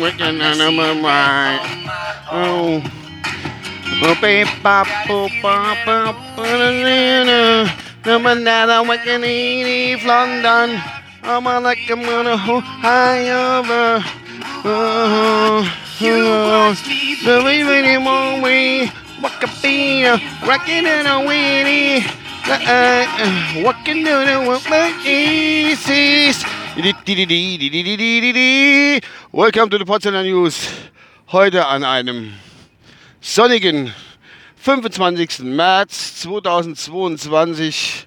Wicked animal right. Oh. Baby, pop, pop, pop, pop, Number nine, I'm waking in London. I'm like a mother who high over. Oh, oh, the way we want we walk up here, rocking in a weenie. Uh, uh, walking down the easy. Welcome to the Potsdamer News. Heute an einem sonnigen 25. März 2022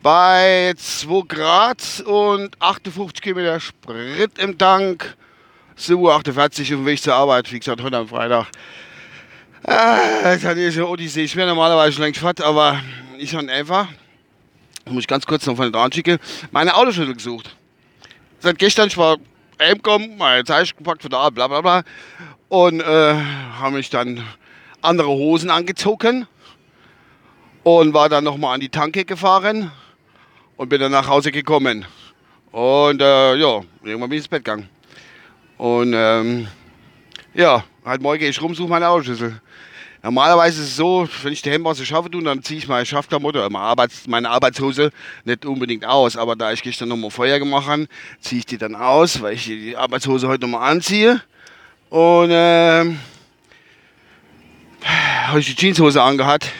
bei 2 Grad und 58 Kilometer Sprit im Tank. 7.48 Uhr auf dem Weg zur Arbeit, wie gesagt, heute am Freitag. Ah, ist eine Odyssee. Ich wäre normalerweise schon längst fett, aber ich habe einfach, muss ich ganz kurz noch von dran schicken, meine Autoschlüssel gesucht. Seit gestern, ich war heimgekommen, meine Zeichen gepackt von da, bla bla bla. Und äh, habe mich dann andere Hosen angezogen und war dann nochmal an die Tanke gefahren und bin dann nach Hause gekommen. Und äh, ja, irgendwann bin ich ins Bett gegangen. Und ähm, ja, halt morgen gehe ich rum, suche meine Autoschlüssel. Normalerweise ist es so, wenn ich die Hemd aus der Schaffe tue, dann ziehe ich meine Schaffklamotte, meine, Arbeits-, meine Arbeitshose nicht unbedingt aus. Aber da ich gestern nochmal Feuer gemacht habe, ziehe ich die dann aus, weil ich die Arbeitshose heute nochmal anziehe. Und ähm, habe ich die Jeanshose angehabt.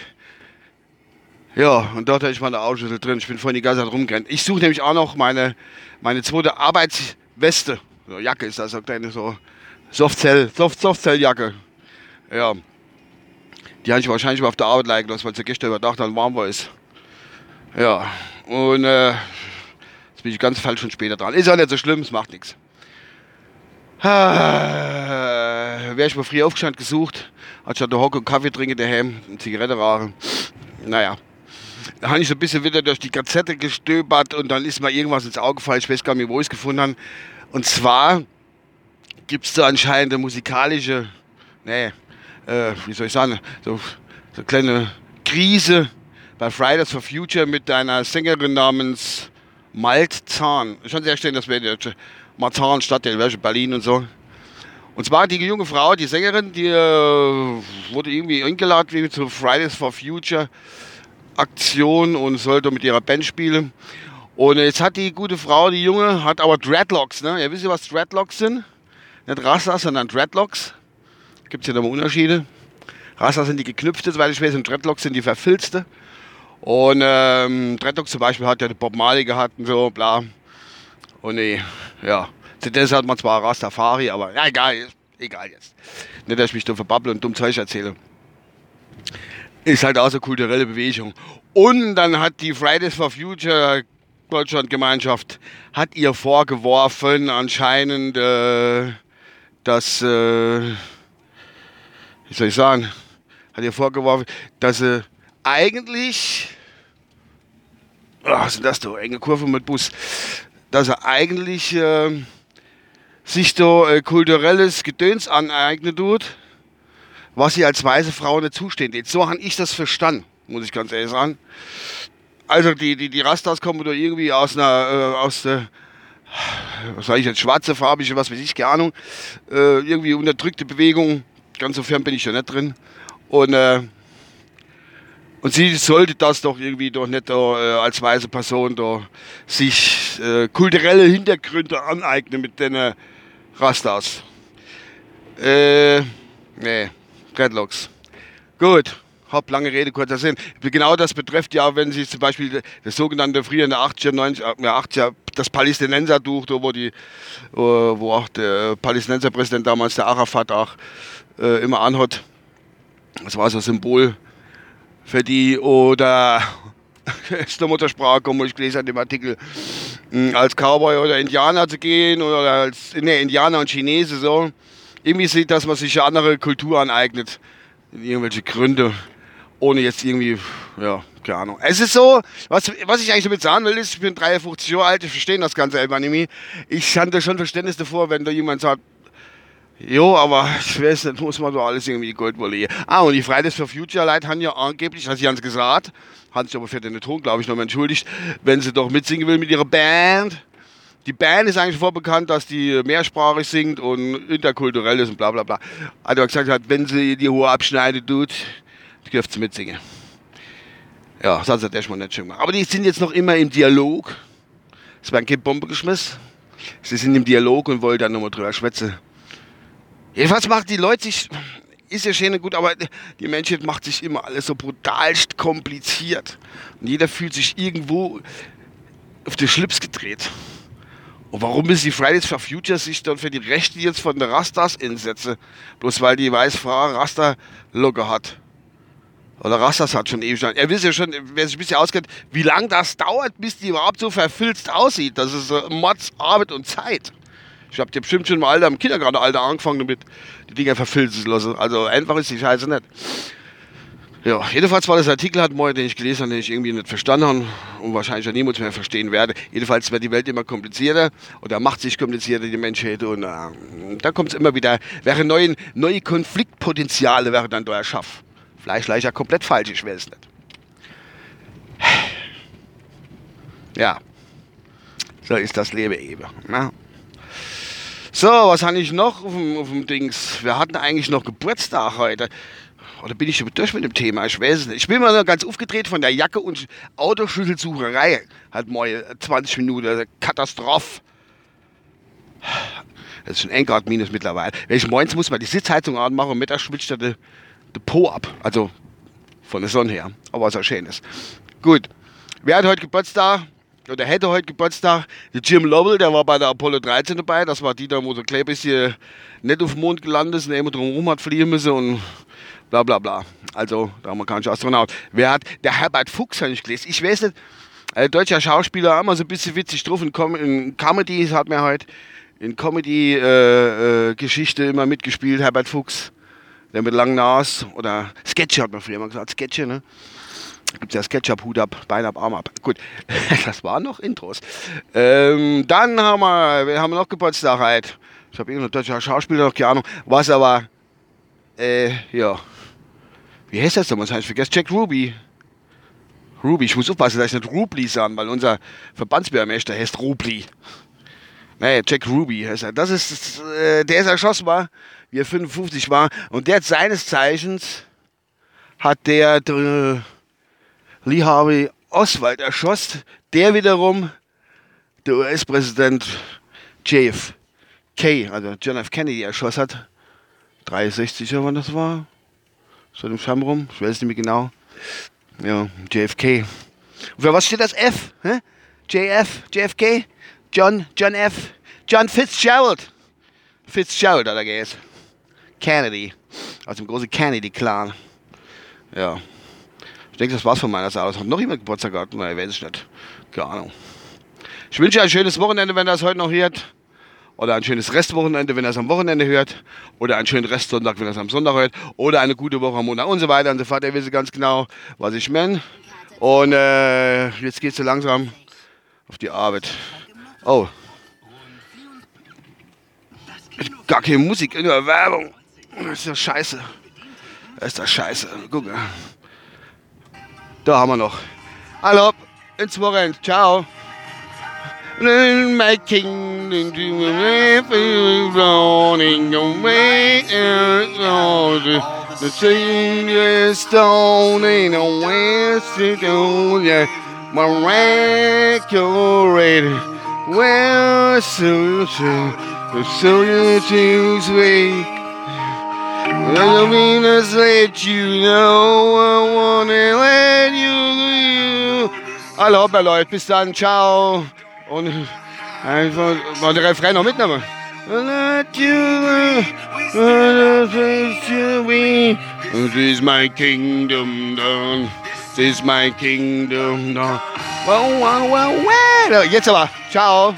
Ja, und dort hatte ich meine Autoschlüssel drin. Ich bin vorhin die ganze Zeit rumgerannt. Ich suche nämlich auch noch meine, meine zweite Arbeitsweste. So, Jacke ist das, so kleine so Softzell, Soft, Softzelljacke. Ja. Die habe ich wahrscheinlich mal auf der Arbeit liegen lassen, weil sie gestern überdacht dann warm war ist. Ja. Und äh, jetzt bin ich ganz falsch und später dran. Ist auch nicht so schlimm, es macht nichts. Ah, Wäre ich mal früh aufgestanden gesucht, anstatt der Hocke und Kaffee trinken daheim, und Zigarette rauchen. Naja. Da habe ich so ein bisschen wieder durch die Gazette gestöbert und dann ist mir irgendwas ins Auge gefallen. Ich weiß gar nicht, wo ich es gefunden habe. Und zwar gibt es da anscheinend eine musikalische, nee, äh, wie soll ich sagen, so, so eine kleine Krise bei Fridays for Future mit einer Sängerin namens Malt Zahn. Schon sehr schön, dass wir die Marzahn Stadtteil, welche Berlin und so. Und zwar die junge Frau, die Sängerin, die äh, wurde irgendwie eingeladen zur Fridays for Future Aktion und sollte mit ihrer Band spielen. Und jetzt hat die gute Frau, die Junge, hat aber Dreadlocks. Ne? Ihr wisst ja, was Dreadlocks sind? Nicht Rastas, sondern Dreadlocks. Gibt es ja nochmal Unterschiede. Rastas sind die geknüpfte, weil ich weiß, und Dreadlocks sind die verfilzte. Und ähm, Dreadlocks zum Beispiel hat ja Bob Marley gehabt und so, bla. Und nee, ja. Zuerst hat man zwar Rastafari, aber ja, egal, egal jetzt. Nicht, dass ich mich da verbabble und dumm Zeug erzähle. Ist halt auch so kulturelle Bewegung. Und dann hat die Fridays for Future Deutschlandgemeinschaft hat ihr vorgeworfen, anscheinend, äh, dass, äh, wie soll ich sagen, hat ihr vorgeworfen, dass sie eigentlich, oh, was ist das da, enge Kurve mit Bus, dass er eigentlich äh, sich da äh, kulturelles Gedöns aneignen tut, was sie als weiße Frau nicht zusteht. Jetzt so habe ich das verstanden, muss ich ganz ehrlich sagen. Also die, die, die Rastas kommen da irgendwie aus einer, äh, aus der, was sage ich jetzt, schwarze, farbige, was weiß ich, keine Ahnung, äh, irgendwie unterdrückte Bewegung, ganz so fern bin ich ja nicht drin. Und, äh, und sie sollte das doch irgendwie doch nicht äh, als weiße Person da sich äh, kulturelle Hintergründe aneignen mit den Rastas. Äh, nee, Dreadlocks. Gut hab lange Rede, kurzer Sinn. Genau das betrifft ja, wenn Sie zum Beispiel das sogenannte früher in der 80er, 90er, 80er das Palästinensertuch, wo, die, wo auch der Palästinenserpräsident damals, der Arafat, auch äh, immer anhat. Das war so ein Symbol für die. Oder ist der Muttersprache, wo ich gelesen habe, im Artikel, hm, als Cowboy oder Indianer zu gehen oder als ne, Indianer und Chinese so. Irgendwie sieht, dass man sich eine andere Kultur aneignet. Irgendwelche Gründe ohne jetzt irgendwie, ja, keine Ahnung. Es ist so, was, was ich eigentlich damit sagen will, ist, ich bin 53 Jahre alt, ich verstehe das ganze Elbanimi. Ich hatte schon Verständnis davor, wenn da jemand sagt, Jo, aber ich weiß nicht, muss man doch alles irgendwie Gold wollen. Ah, und die Fridays for Future Leute haben ja angeblich, hat sie ganz gesagt, haben sich aber für den Ton, glaube ich, noch mal entschuldigt, wenn sie doch mitsingen will mit ihrer Band, Die Band ist eigentlich vorbekannt, dass die mehrsprachig singt und interkulturell ist und bla bla bla. Also gesagt hat, wenn sie die Hohe abschneidet tut, dürft sie mitsingen. Ja, das hat schon mal nicht schön gemacht. Aber die sind jetzt noch immer im Dialog. Es werden keine Bombe geschmissen. Sie sind im Dialog und wollen dann nochmal drüber schwätzen. Jedenfalls macht die Leute sich, ist ja schön und gut, aber die Menschheit macht sich immer alles so brutalst kompliziert. Und jeder fühlt sich irgendwo auf den Schlips gedreht. Und warum ist die Fridays for Future sich dann für die Rechte jetzt von der Rastas einsetzen? Bloß weil die Weißfrau Rasta locker hat. Oder Rastas hat schon ewig. Er wisst ja schon, wer sich ein bisschen auskennt, wie lange das dauert, bis die überhaupt so verfilzt aussieht. Das ist äh, Mods, Arbeit und Zeit. Ich habe dir bestimmt schon im Alter, im Kindergartenalter angefangen damit, die Dinger verfilzen zu lassen. Also einfach ist die Scheiße nicht. Ja, jedenfalls war das Artikel hat morgen, den ich gelesen habe, den ich irgendwie nicht verstanden habe und wahrscheinlich auch niemand mehr verstehen werde. Jedenfalls wird die Welt immer komplizierter oder macht sich komplizierter, die Menschheit. Und äh, da kommt es immer wieder, wäre neue, neue Konfliktpotenziale wäre dann da erschaffen. Vielleicht leicht ja komplett falsch, ich weiß es nicht. Ja, so ist das Leben eben. Ne? So, was habe ich noch auf dem, auf dem Dings? Wir hatten eigentlich noch Geburtstag heute. Oder bin ich schon durch mit dem Thema? Ich weiß es nicht. Ich bin mal ganz aufgedreht von der Jacke und Autoschlüsselsucherei. Halt mal 20 Minuten. Katastrophe. Das ist schon 1 Grad minus mittlerweile. Wenn ich morgens muss mal die Sitzheizung anmachen und mittags schwitzt der, der Po ab. Also von der Sonne her. Aber was auch schön ist. Gut. Wer hat heute Geburtstag? Oder hätte heute Geburtstag? Der Jim Lovell, der war bei der Apollo 13 dabei. Das war die, da wo so ein bisschen nicht auf dem Mond gelandet ist und immer drumherum hat fliehen müssen und bla bla bla. Also der amerikanische Astronaut. Wer hat? Der Herbert Fuchs habe ich gelesen. Ich weiß nicht, ein deutscher Schauspieler, immer so ein bisschen witzig drauf. In, Com in Comedy hat mir heute in Comedy-Geschichte äh, äh, immer mitgespielt, Herbert Fuchs. Der mit langen Nas oder Sketche hat man früher mal gesagt, Sketche, ne? Gibt ja Sketchup, Hut ab, Bein ab, Arm ab. Gut, das waren noch Intros. Ähm, dann haben wir, wir haben noch Geburtstag halt. Ich habe irgendeinen deutschen Schauspieler noch, keine Ahnung. Was aber, äh, ja. Wie heißt das denn? Was heißt, ich vergesse Jack Ruby. Ruby, ich muss aufpassen, dass ich nicht Rubli sagen, weil unser Verbandsbürgermeister heißt Rubli. Nee, Jack Ruby heißt er. Das ist, äh, der ist erschossen war, wie er 55 war. Und der hat seines Zeichens, hat der, der Lee Harvey Oswald erschossen, der wiederum der US-Präsident JFK, also John F. Kennedy, erschossen hat. 63, wann das war. So dem Scham rum, ich weiß nicht mehr genau. Ja, JFK. Und für was steht das F? Hä? JF, JFK? John, John F. John Fitzgerald. Fitzgerald hat er geheißen. Kennedy. Aus dem großen Kennedy-Clan. Ja. Ich denke, das war's von meiner Seite. Hat noch jemand Geburtstag gehabt? Nein, weiß ich nicht. Keine Ahnung. Ich wünsche euch ein schönes Wochenende, wenn ihr es heute noch hört. Oder ein schönes Restwochenende, wenn ihr es am Wochenende hört. Oder einen schönen Restsonntag, wenn ihr es am Sonntag hört. Oder eine gute Woche am Montag und so weiter und so fort. Ihr wisst ganz genau, was ich meine. Und äh, jetzt geht es so langsam auf die Arbeit. Oh. Gar keine Musik, nur Werbung. Das ist ja scheiße. Das ist das scheiße. Guck mal. Da haben wir noch. Hallo, ins Wochenende. Ciao. My kingdom the senior stone in a west to yeah miraculous well so so so you choose me I mean to let you know I wanna let you Hallo, Leute, bis dann, ciao. Und einfach mal den Refrain noch mitnehmen. This is my kingdom done. This is my kingdom done. Well, well, well, well. Jetzt aber. Ciao.